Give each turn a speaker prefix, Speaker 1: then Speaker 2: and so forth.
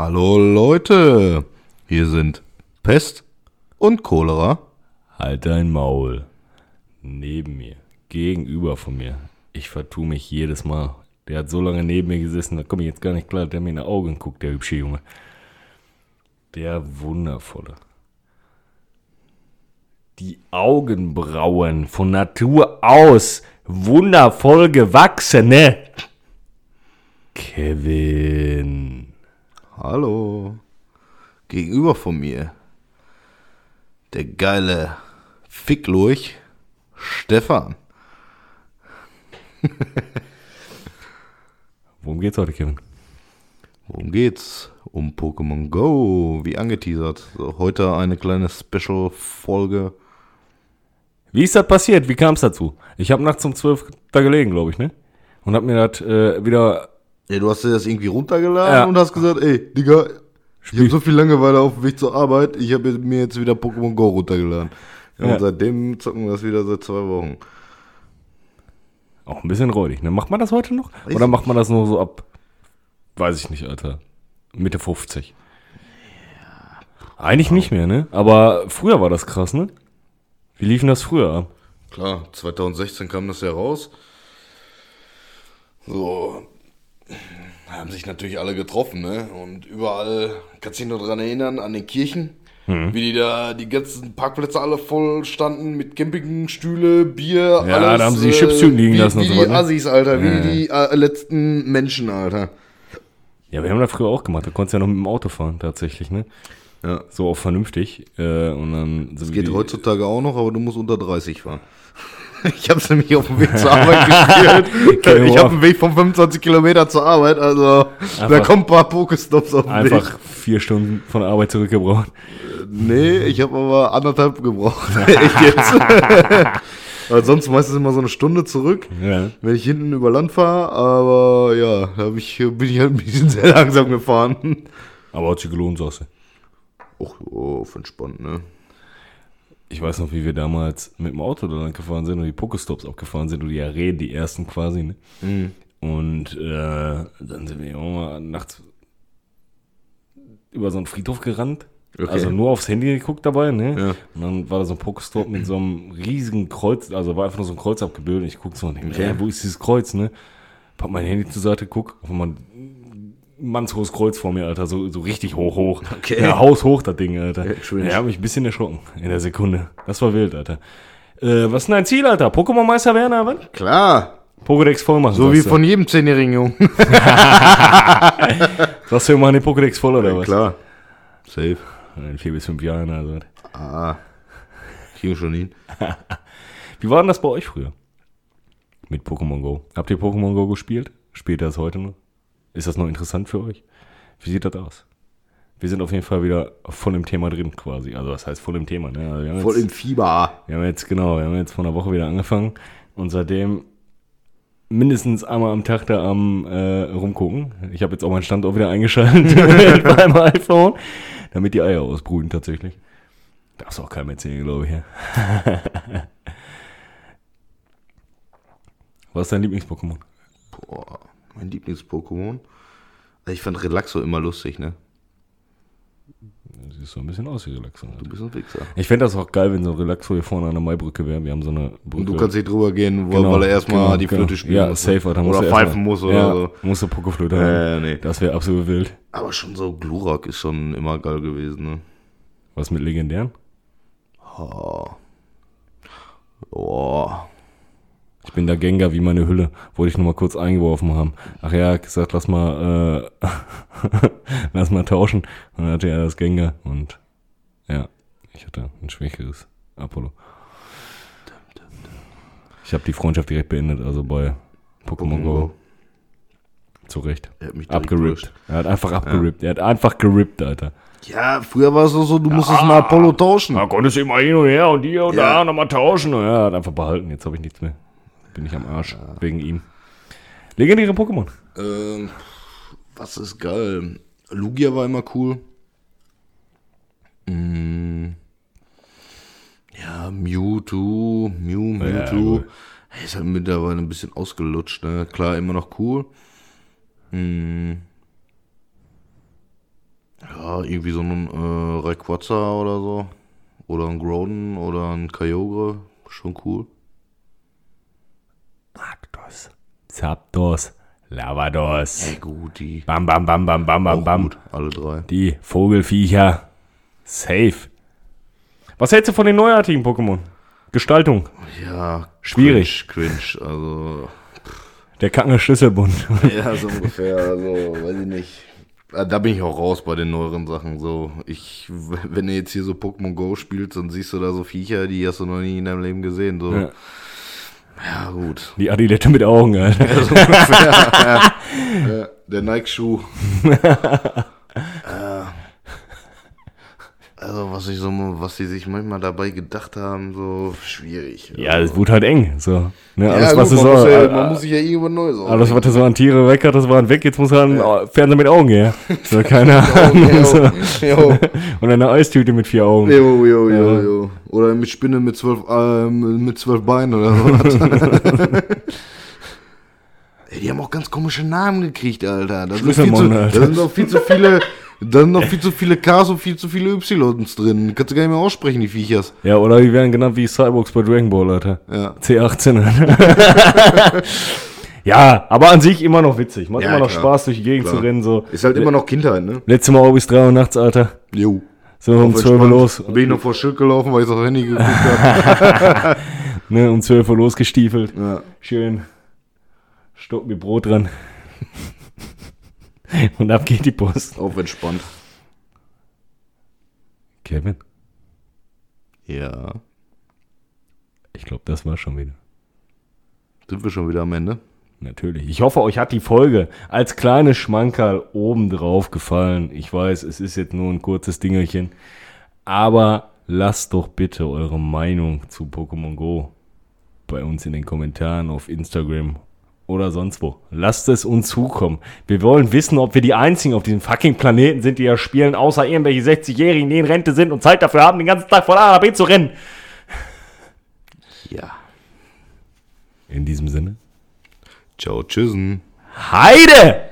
Speaker 1: Hallo Leute, hier sind Pest und Cholera.
Speaker 2: Halt dein Maul. Neben mir, gegenüber von mir. Ich vertue mich jedes Mal. Der hat so lange neben mir gesessen, da komme ich jetzt gar nicht klar, der mir in die Augen guckt, der hübsche Junge. Der wundervolle. Die Augenbrauen von Natur aus wundervoll gewachsene. Kevin.
Speaker 1: Hallo. Gegenüber von mir der geile Ficklurch Stefan.
Speaker 2: Worum geht's heute, Kevin?
Speaker 1: Worum geht's? Um Pokémon Go, wie angeteasert. So, heute eine kleine Special-Folge.
Speaker 2: Wie ist das passiert? Wie kam es dazu? Ich habe nachts um 12 da gelegen, glaube ich, ne? Und hab mir das äh, wieder.
Speaker 1: Ja, du hast dir das irgendwie runtergeladen
Speaker 2: Ja.
Speaker 1: und hast gesagt, ey, Digga, ich habe so viel Langeweile auf dem Weg zur Arbeit, ich habe mir jetzt wieder Pokémon Go runtergeladen. Ja,
Speaker 2: Ja.
Speaker 1: Und seitdem zocken wir das wieder seit zwei Wochen.
Speaker 2: Auch ein bisschen räudig, ne? Macht man das heute noch?
Speaker 1: Weiß
Speaker 2: Oder macht man das nur so ab. Weiß ich nicht, Alter. Mitte 50. Eigentlich nicht mehr, ne? Aber früher war das krass, ne? Wie liefen das früher ab?
Speaker 1: Klar, 2016 kam das ja raus. So, haben sich natürlich alle getroffen, ne? Und überall, kannst du dich noch dran erinnern, an den Kirchen,
Speaker 2: Mhm.
Speaker 1: wie die da, die ganzen Parkplätze alle voll standen mit Campingstühle, Bier,
Speaker 2: Ja,
Speaker 1: alles.
Speaker 2: da haben sie die Chipstüten liegen
Speaker 1: wie,
Speaker 2: lassen und
Speaker 1: Wie
Speaker 2: so
Speaker 1: die
Speaker 2: weiter, ne?
Speaker 1: Assis, Alter, wie
Speaker 2: Ja,
Speaker 1: die äh, letzten Menschen, Alter.
Speaker 2: Ja, wir haben das früher auch gemacht. Da konntest du ja noch mit dem Auto fahren, tatsächlich, ne?
Speaker 1: Ja.
Speaker 2: So auch vernünftig. Äh, und dann so
Speaker 1: Das
Speaker 2: wie
Speaker 1: geht
Speaker 2: die-
Speaker 1: heutzutage auch noch, aber du musst unter 30 fahren. Ich habe es nämlich auf dem Weg zur Arbeit gespielt. Ich habe einen Weg von 25 Kilometer zur Arbeit, also da
Speaker 2: Einfach-
Speaker 1: kommen ein paar Pokestops auf den Weg.
Speaker 2: Einfach vier Stunden von der Arbeit zurückgebraucht.
Speaker 1: Nee, ich habe aber anderthalb gebraucht. Echt jetzt. Weil sonst meistens immer so eine Stunde zurück,
Speaker 2: Ja.
Speaker 1: wenn ich hinten über Land fahre. Aber ja, da ich, bin ich halt ein bisschen sehr langsam gefahren.
Speaker 2: Aber hat sich gelohnt, sagst du.
Speaker 1: Och, oh, auf entspannt, ne?
Speaker 2: Ich weiß noch, wie wir damals mit dem Auto da lang gefahren sind und die Pokestops abgefahren sind und die Arenen, die ersten quasi, ne?
Speaker 1: Mhm.
Speaker 2: Und äh, dann sind wir auch mal nachts über so einen Friedhof gerannt.
Speaker 1: Okay.
Speaker 2: Also nur aufs Handy geguckt dabei, ne?
Speaker 1: Ja.
Speaker 2: Und dann war da so ein Pokestop mit so einem riesigen Kreuz, also war einfach nur so ein Kreuz abgebildet. Und ich guck so und denke,
Speaker 1: Okay.
Speaker 2: ja, wo ist dieses Kreuz, ne? Pack mein Handy zur Seite, guck, auf einmal ein mannshohes Kreuz vor mir, Alter, so, so richtig hoch, hoch.
Speaker 1: Okay.
Speaker 2: Ja, haushoch, das Ding, Alter.
Speaker 1: Ja, schön.
Speaker 2: Ja, hab mich ein bisschen erschrocken in der Sekunde. Das war wild, Alter. Äh, was ist denn dein Ziel, Alter? Pokémon-Meister werden, aber?
Speaker 1: Klar,
Speaker 2: Pokédex voll machen.
Speaker 1: so wie
Speaker 2: du.
Speaker 1: von jedem zehnjährigen Jungen.
Speaker 2: Sagst du, machen den Pokédex voll, oder was?
Speaker 1: Klar, safe.
Speaker 2: In vier bis fünf Jahren, also.
Speaker 1: Ah, wir schon hin.
Speaker 2: Wie war denn das bei euch früher? Mit Pokémon Go. Habt ihr Pokémon Go gespielt? Spielt ihr das heute noch? Ist das noch interessant für euch? Wie sieht das aus? Wir sind auf jeden Fall wieder voll im Thema drin quasi. Also was heißt voll im Thema? Ne? Also
Speaker 1: Voll
Speaker 2: jetzt,
Speaker 1: im Fieber.
Speaker 2: wir haben jetzt, genau, wir haben jetzt vor einer Woche wieder angefangen und seitdem mindestens einmal am Tag da am äh, rumgucken. Ich habe jetzt auch meinen Standort wieder eingeschaltet beim iPhone, damit die Eier ausbrüten tatsächlich. Darfst auch keinem erzählen, glaube ich. Ja. Was ist dein Lieblings-Pokémon?
Speaker 1: Boah, mein Lieblings-Pokémon. Also Ich fand Relaxo immer lustig, ne?
Speaker 2: Sieht so ein bisschen aus wie Relaxo.
Speaker 1: Du bist ein Wichser.
Speaker 2: Ich fände das auch geil, wenn so ein Relaxo hier vorne an der Maibrücke wäre. Wir haben so eine Brücke.
Speaker 1: Und du kannst nicht drüber gehen, weil,
Speaker 2: Genau,
Speaker 1: weil er erstmal
Speaker 2: genau,
Speaker 1: die
Speaker 2: genau.
Speaker 1: Flöte spielen
Speaker 2: Ja,
Speaker 1: muss.
Speaker 2: safe, Alter.
Speaker 1: Oder pfeifen muss oder
Speaker 2: ja,
Speaker 1: so.
Speaker 2: Musst du Pokeflöte
Speaker 1: Ja,
Speaker 2: haben.
Speaker 1: ja, nee.
Speaker 2: Das wäre absolut wild.
Speaker 1: Aber schon so Glurak ist schon immer geil gewesen, ne?
Speaker 2: Was mit legendären?
Speaker 1: Oh. Oh.
Speaker 2: Ich bin der Gengar wie meine Hülle. Wollte ich nur mal kurz eingeworfen haben. Ach ja, hat gesagt, lass mal, äh, lass mal tauschen. Und dann hatte er das Gengar und ja, ich hatte ein schwächeres Apollo. Ich habe die Freundschaft direkt beendet, also bei Pokémon Go. Zu Recht.
Speaker 1: Er hat mich direkt
Speaker 2: Abgerippt. Er hat einfach abgerippt. Er hat einfach gerippt, Alter.
Speaker 1: Ja, früher war es so, so du musstest einen Apollo tauschen.
Speaker 2: Da konntest du immer hin und her und hier und
Speaker 1: Ja.
Speaker 2: da nochmal tauschen. Und er hat einfach behalten. Jetzt habe ich nichts mehr. Bin ich am Arsch. Wegen ihm. Legendäre Pokémon.
Speaker 1: Ähm, was ist geil? Lugia war immer cool. Mm. Ja, Mewtwo, Mew,
Speaker 2: Ja,
Speaker 1: Mewtwo.
Speaker 2: gut.
Speaker 1: Hey, ist halt mittlerweile ein bisschen ausgelutscht, ne? Klar, immer noch cool. Mm. Ja, irgendwie so ein äh, Rayquaza oder so. Oder ein Groudon oder ein Kyogre. Schon cool.
Speaker 2: Zapdos, Lavados.
Speaker 1: Ey, gut, die.
Speaker 2: Bam, bam, bam, bam, bam, bam, bam.
Speaker 1: gut, alle drei.
Speaker 2: Die Vogelviecher. Safe. Was hältst du von den neuartigen Pokémon? Gestaltung.
Speaker 1: Ja,
Speaker 2: Schwierig.
Speaker 1: Cringe, cringe also.
Speaker 2: Der kackende Schlüsselbund.
Speaker 1: Ja, so ungefähr, also, weiß ich nicht. Ah, Da bin ich auch raus bei den neueren Sachen. So, ich, wenn du jetzt hier so Pokémon Go spielst, dann siehst du da so Viecher, die hast du noch nie in deinem Leben gesehen. So,
Speaker 2: Ja.
Speaker 1: Ja, gut.
Speaker 2: Die Adilette mit Augen, Alter.
Speaker 1: Ja, so ungefähr, ja. Ja, der Nike-Schuh. Äh, also, was ich so, was sie sich manchmal dabei gedacht haben, so schwierig.
Speaker 2: Ja, es wurde halt eng. So. Ne, alles,
Speaker 1: ja,
Speaker 2: was
Speaker 1: gut,
Speaker 2: du
Speaker 1: man,
Speaker 2: so,
Speaker 1: muss ja, man muss sich ja irgendwas Neues
Speaker 2: alles, was du so an Tiere weg hat, das war weg. Jetzt muss er ein Fernseher mit Augen her. So, keine Ahnung. So. Und eine Eistüte mit vier Augen.
Speaker 1: jo, jo, jo,
Speaker 2: Ja.
Speaker 1: jo. Oder mit Spinne mit zwölf, äh, mit zwölf Beinen oder so. Ey, die haben auch ganz komische Namen gekriegt, Alter. Da sind, viel zu,
Speaker 2: Schlüsselmann,
Speaker 1: da
Speaker 2: Alter.
Speaker 1: sind noch viel zu viele, da sind noch viel zu viele Ks und viel zu viele Ys drin. Kannst du gar nicht mehr aussprechen, die Viechers.
Speaker 2: Ja, oder die werden genannt wie Cyborgs bei Dragon Ball, Alter.
Speaker 1: Ja.
Speaker 2: C18. Alter. ja, aber an sich immer noch witzig. Macht
Speaker 1: Ja,
Speaker 2: immer noch
Speaker 1: klar.
Speaker 2: Spaß, durch die Gegend
Speaker 1: Klar.
Speaker 2: zu rennen. So.
Speaker 1: Ist halt immer noch Kindheit, ne?
Speaker 2: Letztes Mal auch bis 3 Uhr nachts, Alter.
Speaker 1: Jo.
Speaker 2: So um 12 Uhr los.
Speaker 1: Bin ich noch vor Schild gelaufen, weil ich das Handy geguckt habe.
Speaker 2: Ne, um 12 Uhr losgestiefelt.
Speaker 1: Ja.
Speaker 2: Schön. Stock mit Brot dran. Und ab geht die Post.
Speaker 1: Auf entspannt.
Speaker 2: Kevin,
Speaker 1: Ja.
Speaker 2: ich glaube, das war schon wieder.
Speaker 1: Sind wir schon wieder am Ende?
Speaker 2: Natürlich. Ich hoffe, euch hat die Folge als kleines Schmankerl obendrauf gefallen. Ich weiß, es ist jetzt nur ein kurzes Dingelchen. Aber lasst doch bitte eure Meinung zu Pokémon Go bei uns in den Kommentaren auf Instagram oder sonst wo. Lasst es uns zukommen. Wir wollen wissen, ob wir die Einzigen auf diesem fucking Planeten sind, die ja spielen, außer irgendwelche 60-Jährigen, die in Rente sind und Zeit dafür haben, den ganzen Tag von A nach B zu rennen.
Speaker 1: Ja.
Speaker 2: In diesem Sinne.
Speaker 1: Ciao, tschüssen.
Speaker 2: Heide!